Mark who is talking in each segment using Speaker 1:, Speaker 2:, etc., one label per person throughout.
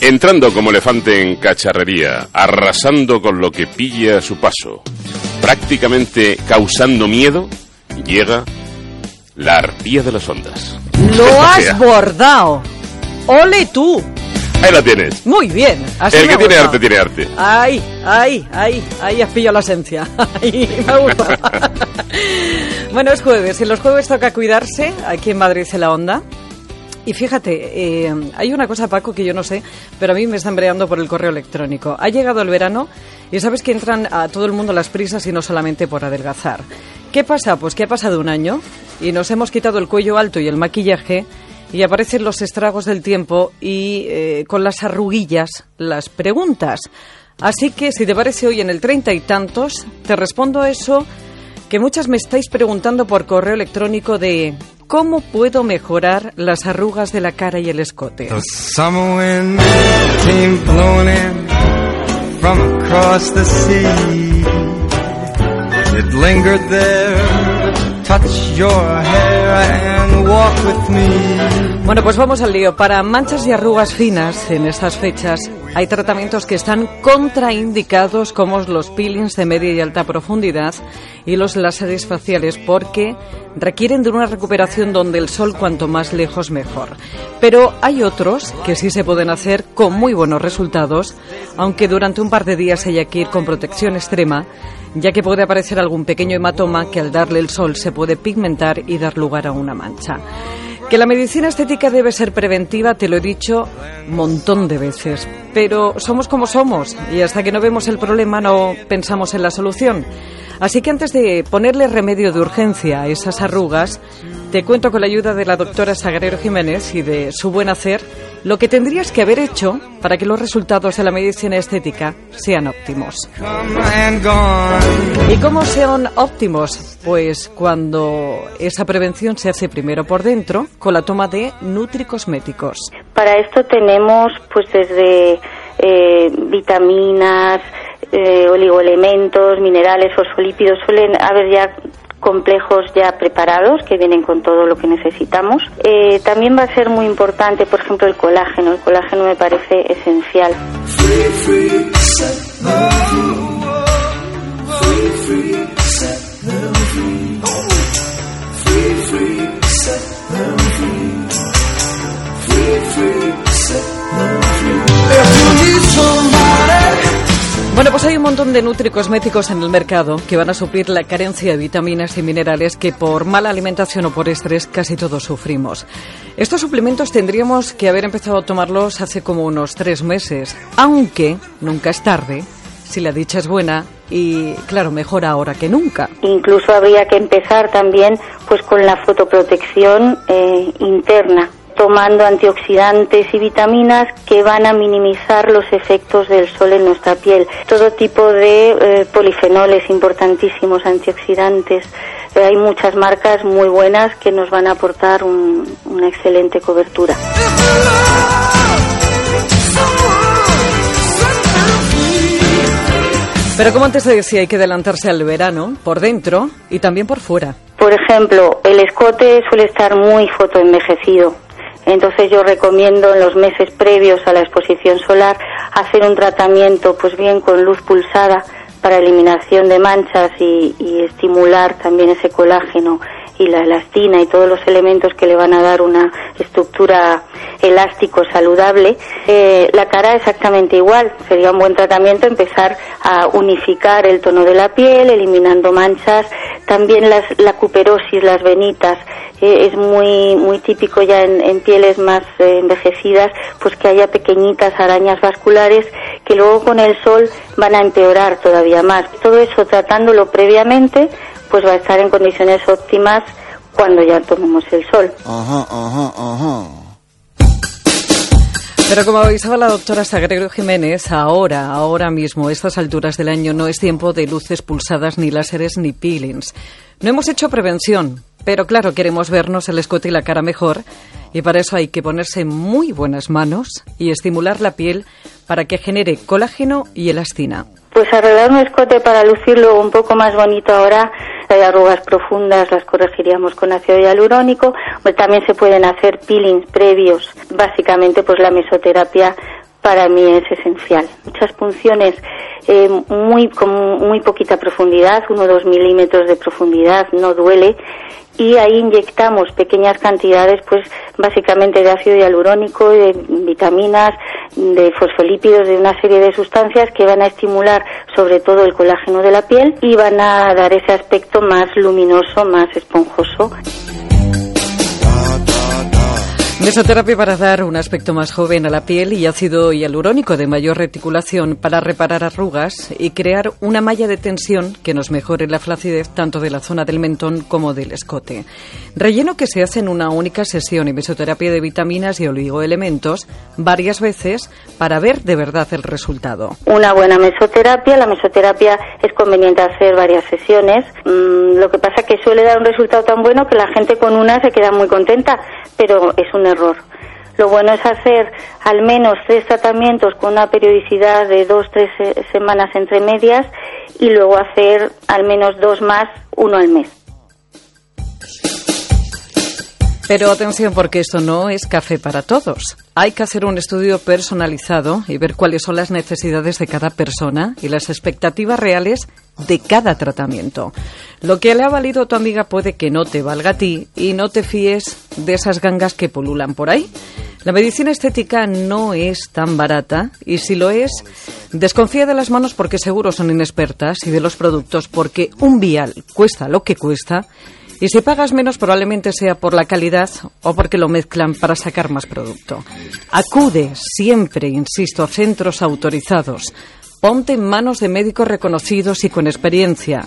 Speaker 1: Entrando como elefante en cacharrería, arrasando con lo que pilla a su paso, prácticamente causando miedo, llega la arpía de las ondas.
Speaker 2: Lo has bordado. ¡Ole tú!
Speaker 1: Ahí la tienes.
Speaker 2: Muy bien. Así
Speaker 1: El que
Speaker 2: ha
Speaker 1: tiene
Speaker 2: gustado.
Speaker 1: arte, tiene arte.
Speaker 2: Ahí, ahí, ahí, ahí has pillado la esencia. Ahí, me gusta. bueno, es jueves y los jueves toca cuidarse aquí en Madrid en la onda. Y fíjate, eh, hay una cosa, Paco, que yo no sé, pero a mí me está embreando por el correo electrónico. Ha llegado el verano y sabes que entran a todo el mundo las prisas y no solamente por adelgazar. ¿Qué pasa? Pues que ha pasado un año y nos hemos quitado el cuello alto y el maquillaje y aparecen los estragos del tiempo y eh, con las arruguillas las preguntas. Así que si te parece hoy en el treinta y tantos, te respondo eso que muchas me estáis preguntando por correo electrónico de ¿cómo puedo mejorar las arrugas de la cara y el escote? Bueno, pues vamos al lío. Para manchas y arrugas finas en estas fechas hay tratamientos que están contraindicados como los peelings de media y alta profundidad y los láseres faciales porque requieren de una recuperación donde el sol cuanto más lejos mejor. Pero hay otros que sí se pueden hacer con muy buenos resultados, aunque durante un par de días haya que ir con protección extrema, ya que puede aparecer algún pequeño hematoma que al darle el sol se puede pigmentar y dar lugar a una mancha. Que la medicina estética debe ser preventiva, te lo he dicho montón de veces, pero somos como somos y hasta que no vemos el problema no pensamos en la solución. Así que antes de ponerle remedio de urgencia a esas arrugas, te cuento con la ayuda de la doctora Sagrero Jiménez y de su buen hacer lo que tendrías que haber hecho para que los resultados de la medicina estética sean óptimos. ¿Y cómo sean óptimos? Pues cuando esa prevención se hace primero por dentro con la toma de nutricosméticos.
Speaker 3: Para esto tenemos pues desde eh, vitaminas, eh, oligoelementos, minerales, fosfolípidos, suelen haber ya complejos ya preparados que vienen con todo lo que necesitamos. Eh, también va a ser muy importante, por ejemplo, el colágeno. El colágeno me parece esencial.
Speaker 2: Montón de nutricosméticos en el mercado que van a suplir la carencia de vitaminas y minerales que por mala alimentación o por estrés casi todos sufrimos. Estos suplementos tendríamos que haber empezado a tomarlos hace como unos tres meses, aunque nunca es tarde si la dicha es buena y, claro, mejor ahora que nunca.
Speaker 3: Incluso habría que empezar también pues con la fotoprotección eh, interna, tomando antioxidantes y vitaminas que van a minimizar los efectos del sol en nuestra piel. Todo tipo de eh, polifenoles importantísimos, antioxidantes. Eh, hay muchas marcas muy buenas que nos van a aportar un- una excelente cobertura.
Speaker 2: Pero como antes te decía, hay que adelantarse al verano, por dentro y también por fuera.
Speaker 3: Por ejemplo, el escote suele estar muy fotoenvejecido. Entonces yo recomiendo en los meses previos a la exposición solar hacer un tratamiento pues bien con luz pulsada para eliminación de manchas y, estimular también ese colágeno y la elastina y todos los elementos que le van a dar una estructura elástico saludable. Eh, la cara exactamente igual. Sería un buen tratamiento empezar a unificar el tono de la piel, eliminando manchas. También las, la cuperosis, las venitas, eh, es muy, muy típico ya en, en pieles más eh, envejecidas, pues que haya pequeñitas arañas vasculares que luego con el sol van a empeorar todavía más. Todo eso tratándolo previamente, pues va a estar en condiciones óptimas cuando ya tomemos el sol.
Speaker 4: Ajá, ajá, ajá.
Speaker 2: Pero como avisaba la doctora Sagredo Jiménez, ahora, ahora mismo, a estas alturas del año, no es tiempo de luces pulsadas, ni láseres, ni peelings. No hemos hecho prevención, pero claro, queremos vernos el escote y la cara mejor, y para eso hay que ponerse muy buenas manos y estimular la piel para que genere colágeno y elastina.
Speaker 3: Pues arreglar un escote para lucirlo un poco más bonito ahora, si hay arrugas profundas las corregiríamos con ácido hialurónico, también se pueden hacer peelings previos, básicamente pues la mesoterapia para mí es esencial. Muchas punciones eh, muy con muy poquita profundidad, uno o dos milímetros de profundidad, no duele. Y ahí inyectamos pequeñas cantidades, pues básicamente de ácido hialurónico, de vitaminas, de fosfolípidos, de una serie de sustancias que van a estimular sobre todo el colágeno de la piel y van a dar ese aspecto más luminoso, más esponjoso.
Speaker 2: Mesoterapia para dar un aspecto más joven a la piel y ácido hialurónico de mayor reticulación para reparar arrugas y crear una malla de tensión que nos mejore la flacidez tanto de la zona del mentón como del escote. Relleno que se hace en una única sesión y mesoterapia de vitaminas y oligoelementos varias veces para ver de verdad el resultado.
Speaker 3: Una buena mesoterapia, la mesoterapia es conveniente hacer varias sesiones. Mm, lo que pasa que suele dar un resultado tan bueno que la gente con una se queda muy contenta, pero es un error. Lo bueno es hacer al menos tres tratamientos con una periodicidad de dos, tres eh, semanas entre medias y luego hacer al menos dos más, uno al mes.
Speaker 2: Pero atención porque esto no es café para todos. Hay que hacer un estudio personalizado y ver cuáles son las necesidades de cada persona y las expectativas reales de cada tratamiento. Lo que le ha valido a tu amiga puede que no te valga a ti y no te fíes de esas gangas que polulan por ahí. La medicina estética no es tan barata y si lo es, desconfía de las manos porque seguro son inexpertas y de los productos porque un vial cuesta lo que cuesta y si pagas menos probablemente sea por la calidad o porque lo mezclan para sacar más producto. Acude siempre, insisto, a centros autorizados. Ponte en manos de médicos reconocidos y con experiencia.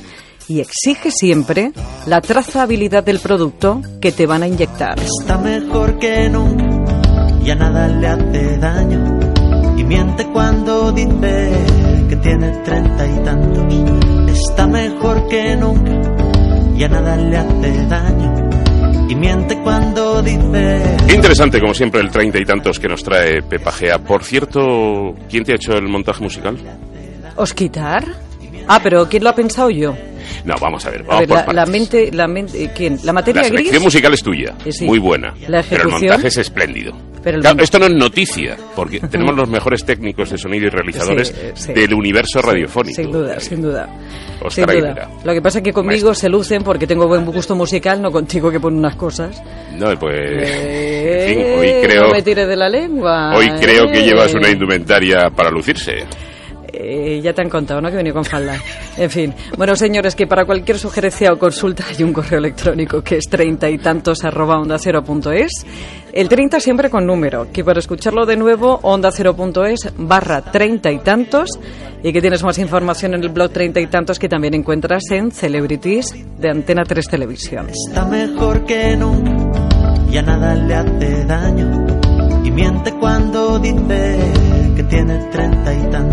Speaker 2: Y exige siempre la trazabilidad del producto que te van a inyectar.
Speaker 5: Está mejor que nunca, ya nada le hace daño. Y miente cuando dice que tiene treinta y tantos. Está mejor que nunca ya nada le hace daño. Y miente cuando dice.
Speaker 1: Interesante, como siempre, el treinta y tantos que nos trae Pepa Gea. Por cierto, ¿quién te ha hecho el montaje musical?
Speaker 2: ¿Osquitar? Ah, pero ¿quién lo ha pensado yo?
Speaker 1: No, vamos a ver,
Speaker 2: A
Speaker 1: vamos
Speaker 2: ver,
Speaker 1: por
Speaker 2: la, la mente, la mente, ¿quién? ¿La materia
Speaker 1: La selección
Speaker 2: gris?
Speaker 1: musical es tuya,
Speaker 2: Eh, sí.
Speaker 1: muy buena,
Speaker 2: La
Speaker 1: pero el montaje es espléndido.
Speaker 2: Pero el
Speaker 1: Claro, esto no es noticia, porque tenemos los mejores técnicos de sonido y realizadores
Speaker 2: Sí, eh, sí.
Speaker 1: del universo radiofónico.
Speaker 2: Sin duda, sin duda. Sin duda. Lo que pasa es que conmigo
Speaker 1: Maestro.
Speaker 2: se lucen porque tengo buen gusto musical, no contigo que pone unas cosas.
Speaker 1: No, pues,
Speaker 2: Eh,
Speaker 1: en fin, hoy creo,
Speaker 2: No me tires de la lengua.
Speaker 1: hoy creo que
Speaker 2: eh.
Speaker 1: llevas una indumentaria para lucirse.
Speaker 2: Eh, ya te han contado, ¿no? Que venía con falda. En fin. Bueno, señores, que para cualquier sugerencia o consulta hay un correo electrónico que es treinta y tantos arroba onda. El 30 siempre con número, que para escucharlo de nuevo, onda cero punto es barra treinta y tantos y que tienes más información en el blog treinta y tantos que también encuentras en Celebrities de Antena 3 Televisión.
Speaker 5: Está mejor que nunca, ya nada le hace daño. Y miente cuando dice que tiene treinta y tantos.